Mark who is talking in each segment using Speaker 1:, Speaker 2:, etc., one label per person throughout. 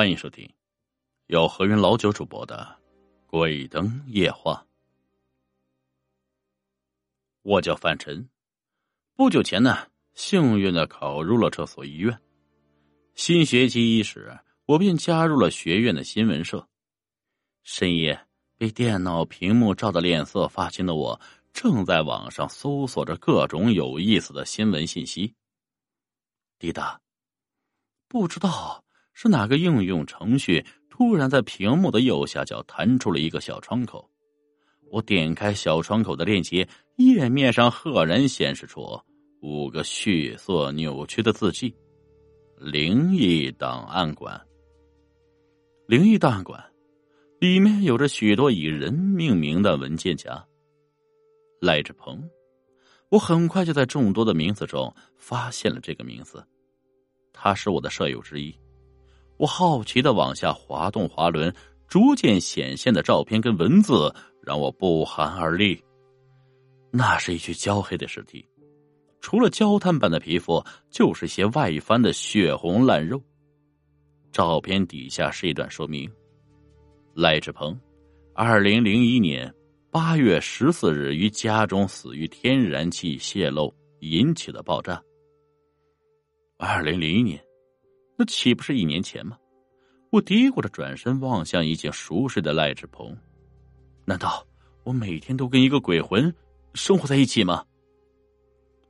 Speaker 1: 欢迎收听由何云老九主播的《鬼灯夜话》。我叫范晨，不久前呢，幸运的考入了这所医院。新学期伊始，我便加入了学院的新闻社。深夜被电脑屏幕照的脸色发青的我，正在网上搜索着各种有意思的新闻信息。滴答，不知道。是哪个应用程序突然在屏幕的右下角弹出了一个小窗口？我点开小窗口的链接，页面上赫然显示出五个血色扭曲的字迹：“灵异档案馆。”灵异档案馆里面有着许多以人命名的文件夹。赖志鹏，我很快就在众多的名字中发现了这个名字，他是我的舍友之一。我好奇的往下滑动滑轮，逐渐显现的照片跟文字让我不寒而栗。那是一具焦黑的尸体，除了焦炭般的皮肤，就是些外翻的血红烂肉。照片底下是一段说明：赖志鹏，二零零一年八月十四日于家中死于天然气泄漏引起的爆炸。二零零一年。那岂不是一年前吗？我嘀咕着转身望向已经熟睡的赖志鹏，难道我每天都跟一个鬼魂生活在一起吗？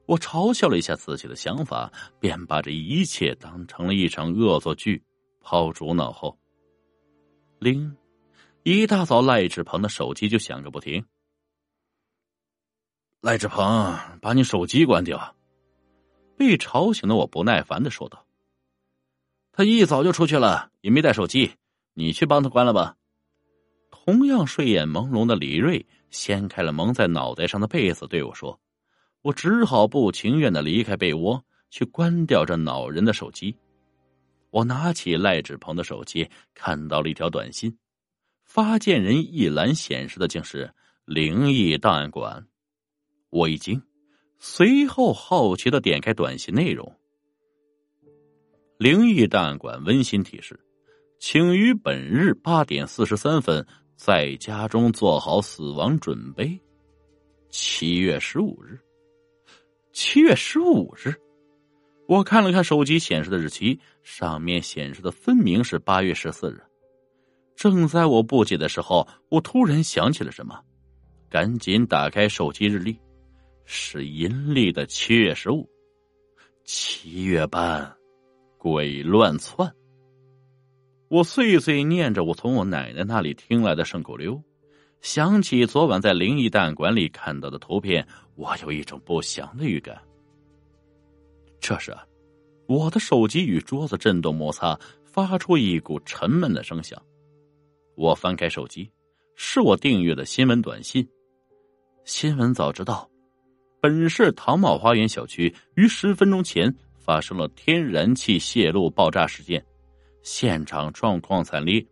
Speaker 1: 我嘲笑了一下自己的想法，便把这一切当成了一场恶作剧，抛诸脑后。铃，一大早赖志鹏的手机就响个不停。赖志鹏，把你手机关掉！被吵醒的我不耐烦的说道。他一早就出去了，也没带手机，你去帮他关了吧。同样睡眼朦胧的李瑞掀开了蒙在脑袋上的被子，对我说：“我只好不情愿的离开被窝，去关掉这恼人的手机。”我拿起赖志鹏的手机，看到了一条短信，发件人一栏显示的竟是“灵异档案馆”。我一惊，随后好奇的点开短信内容。灵异档案馆温馨提示，请于本日八点四十三分在家中做好死亡准备。七月十五日，七月十五日，我看了看手机显示的日期，上面显示的分明是八月十四日。正在我不解的时候，我突然想起了什么，赶紧打开手机日历，是阴历的七月十五，七月半。鬼乱窜，我碎碎念着我从我奶奶那里听来的顺口溜，想起昨晚在灵异档案馆里看到的图片，我有一种不祥的预感。这时，我的手机与桌子震动摩擦，发出一股沉闷的声响。我翻开手机，是我订阅的新闻短信。新闻早知道，本市唐茂花园小区于十分钟前。发生了天然气泄漏爆炸事件，现场状况惨烈，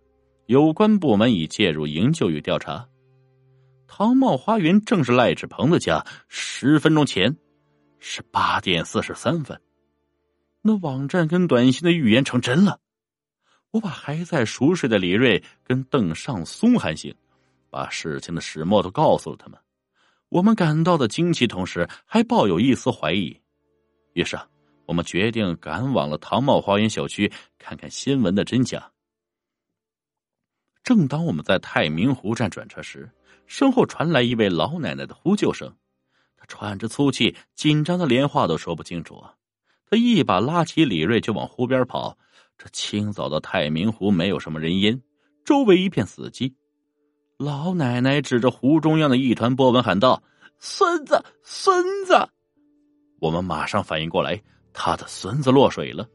Speaker 1: 有关部门已介入营救与调查。唐茂花园正是赖志鹏的家，十分钟前是八点四十三分，那网站跟短信的预言成真了。我把还在熟睡的李瑞跟邓尚松喊醒，把事情的始末都告诉了他们。我们感到的惊奇，同时还抱有一丝怀疑。于是。我们决定赶往了唐茂花园小区，看看新闻的真假。正当我们在太明湖站转车时，身后传来一位老奶奶的呼救声。她喘着粗气，紧张的连话都说不清楚。她一把拉起李瑞就往湖边跑。这清早的太明湖没有什么人烟，周围一片死寂。老奶奶指着湖中央的一团波纹喊道：“孙子，孙子！”我们马上反应过来。他的孙子落水了，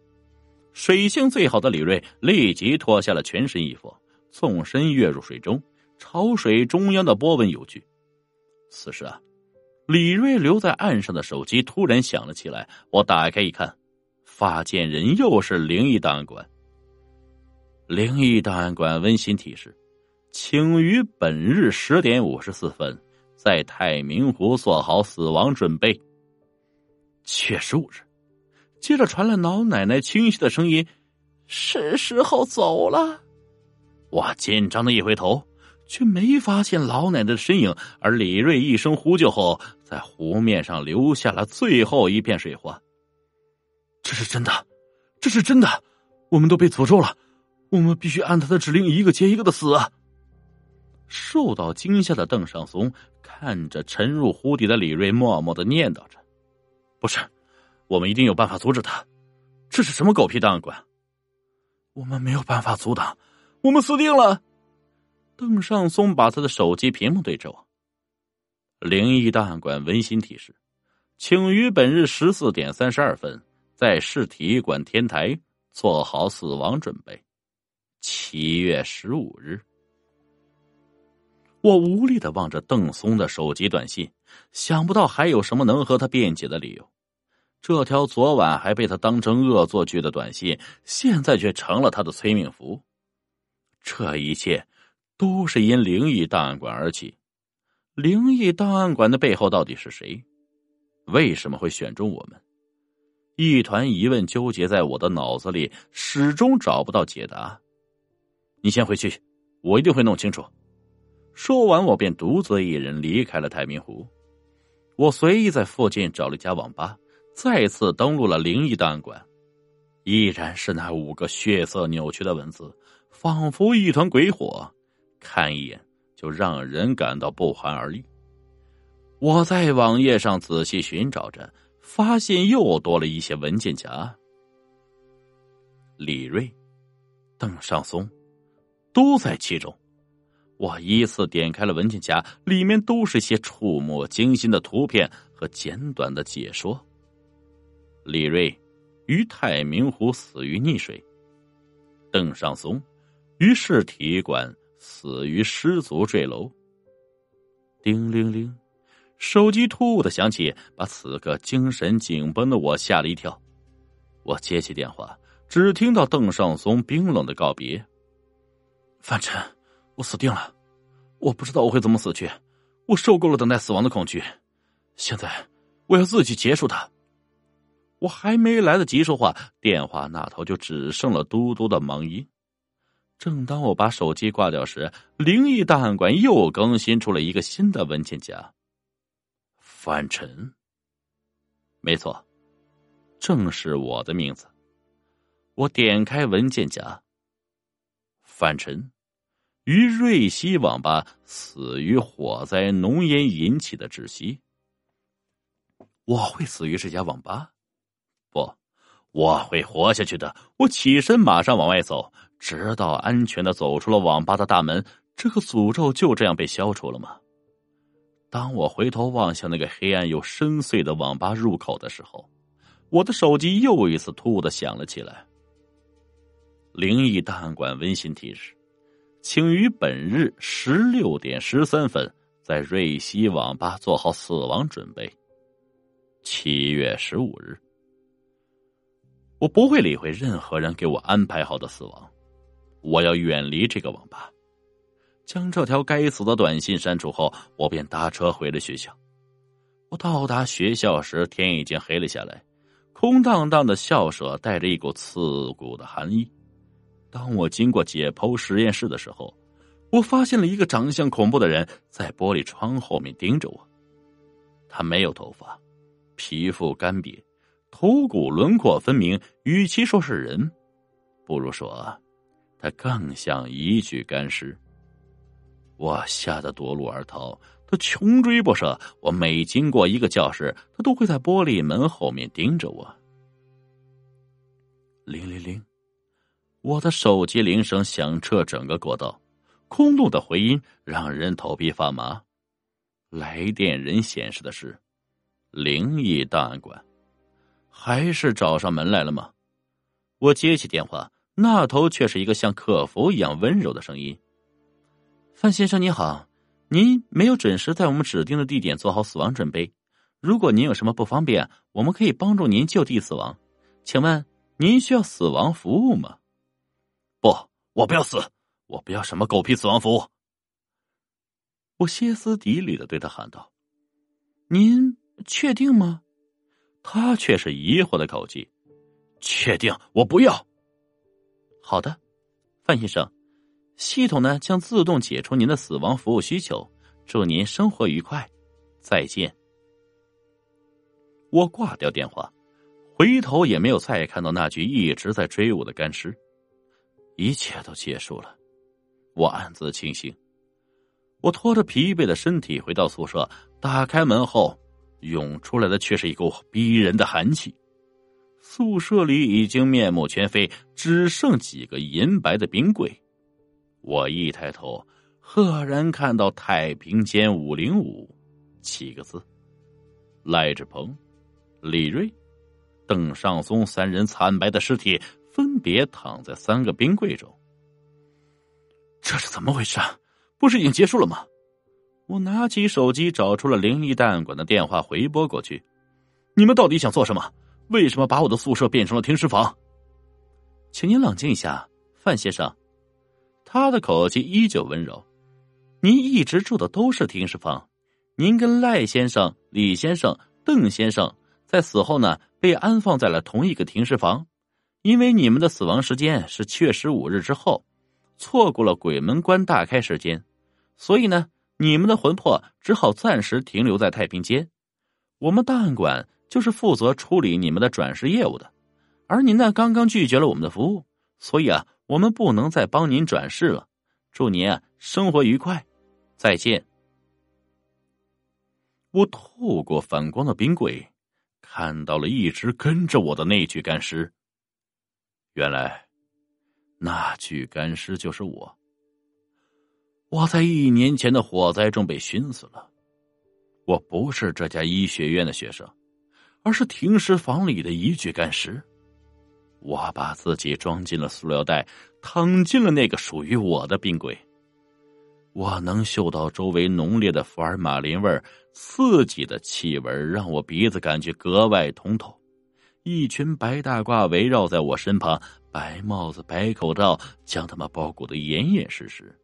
Speaker 1: 水性最好的李瑞立即脱下了全身衣服，纵身跃入水中，朝水中央的波纹游去。此时啊，李瑞留在岸上的手机突然响了起来。我打开一看，发件人又是灵异档案馆。灵异档案馆温馨提示，请于本日十点五十四分在太明湖做好死亡准备。七月十五日。接着传来老奶奶清晰的声音：“是时候走了。我紧张的一回头，却没发现老奶奶的身影。而李瑞一声呼救后，在湖面上留下了最后一片水花。这是真的，这是真的，我们都被诅咒了，我们必须按他的指令一个接一个的死。受到惊吓的邓尚松看着沉入湖底的李瑞，默默的念叨着：“不是，我们一定有办法阻止他。这是什么狗屁档案馆？我们没有办法阻挡，我们死定了。”邓尚松把他的手机屏幕对着我：“灵异档案馆温馨提示，请于本日十四点三十二分在市体育馆天台做好死亡准备。七月十五日。”我无力的望着邓松的手机短信，想不到还有什么能和他辩解的理由。这条昨晚还被他当成恶作剧的短信，现在却成了他的催命符。这一切都是因灵异档案馆而起。灵异档案馆的背后到底是谁？为什么会选中我们？一团疑问纠结在我的脑子里，始终找不到解答。你先回去，我一定会弄清楚。说完，我便独自一人离开了太平湖。我随意在附近找了一家网吧，再次登录了灵异档案馆。依然是那五个血色扭曲的文字，仿佛一团鬼火，看一眼就让人感到不寒而栗。我在网页上仔细寻找着，发现又多了一些文件夹。李瑞、邓尚松都在其中。我依次点开了文件夹，里面都是些触目惊心的图片和简短的解说。李瑞于太明湖死于溺水，邓尚松于市体育馆死于失足坠楼。叮铃铃，手机突兀的响起，把此刻精神紧绷的我吓了一跳。我接起电话，只听到邓尚松冰冷的告别：“范晨。”我死定了！我不知道我会怎么死去，我受够了等待死亡的恐惧。现在我要自己结束它。我还没来得及说话，电话那头就只剩了嘟嘟的忙音。正当我把手机挂掉时，灵异档案馆又更新出了一个新的文件夹。范晨，没错，正是我的名字。我点开文件夹，范晨。于瑞希网吧死于火灾浓烟引起的窒息。我会死于这家网吧？不，我会活下去的。我起身，马上往外走，直到安全的走出了网吧的大门。这个诅咒就这样被消除了吗？当我回头望向那个黑暗又深邃的网吧入口的时候，我的手机又一次突兀的响了起来。灵异档案馆温馨提示。请于本日十六点十三分在瑞希网吧做好死亡准备。七月十五日，我不会理会任何人给我安排好的死亡，我要远离这个网吧。将这条该死的短信删除后，我便搭车回了学校。我到达学校时，天已经黑了下来，空荡荡的校舍带着一股刺骨的寒意。当我经过解剖实验室的时候，我发现了一个长相恐怖的人在玻璃窗后面盯着我。他没有头发，皮肤干瘪，头骨轮廓分明。与其说是人，不如说他更像一具干尸。我吓得夺路而逃，他穷追不舍。我每经过一个教室，他都会在玻璃门后面盯着我。铃铃铃。我的手机铃声响彻整个过道，空洞的回音让人头皮发麻。来电人显示的是灵异档案馆，还是找上门来了吗？我接起电话，那头却是一个像客服一样温柔的声音：“范先生，你好，您没有准时在我们指定的地点做好死亡准备。如果您有什么不方便，我们可以帮助您就地死亡。请问您需要死亡服务吗？”不，我不要死，我不要什么狗屁死亡服务！我歇斯底里的对他喊道：“您确定吗？”他却是疑惑的口气：“确定，我不要。”好的，范先生，系统呢将自动解除您的死亡服务需求。祝您生活愉快，再见。我挂掉电话，回头也没有再看到那具一直在追我的干尸。一切都结束了，我暗自庆幸。我拖着疲惫的身体回到宿舍，打开门后，涌出来的却是一股逼人的寒气。宿舍里已经面目全非，只剩几个银白的冰柜。我一抬头。赫然看到“太平间五零五”七个字，赖志鹏、李瑞、邓尚松三人惨白的尸体分别躺在三个冰柜中。这是怎么回事啊？不是已经结束了吗？我拿起手机，找出了灵异档案馆的电话，回拨过去：“你们到底想做什么？为什么把我的宿舍变成了停尸房？”请您冷静一下，范先生。他的口气依旧温柔。您一直住的都是停尸房，您跟赖先生、李先生、邓先生在死后呢被安放在了同一个停尸房，因为你们的死亡时间是七月十五日之后，错过了鬼门关大开时间，所以呢你们的魂魄只好暂时停留在太平间。我们档案馆就是负责处理你们的转世业务的，而您呢刚刚拒绝了我们的服务，所以啊我们不能再帮您转世了。祝您啊生活愉快。再见。我透过反光的冰柜，看到了一直跟着我的那具干尸。原来，那具干尸就是我。我在一年前的火灾中被熏死了。我不是这家医学院的学生，而是停尸房里的一具干尸。我把自己装进了塑料袋，躺进了那个属于我的冰柜。我能嗅到周围浓烈的福尔马林味儿，刺激的气味让我鼻子感觉格外通透。一群白大褂围绕在我身旁，白帽子、白口罩将他们包裹的严严实实，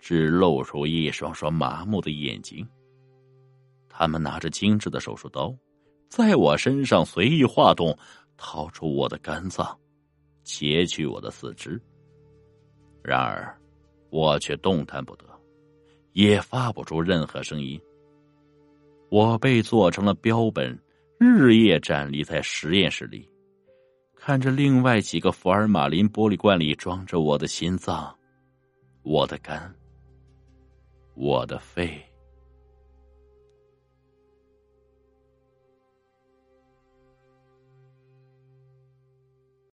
Speaker 1: 只露出一双双麻木的眼睛。他们拿着精致的手术刀，在我身上随意划动，掏出我的肝脏，截去我的四肢。然而，我却动弹不得。也发不出任何声音。我被做成了标本，日夜站立在实验室里，看着另外几个福尔马林玻璃罐里装着我的心脏、我的肝、我的肺。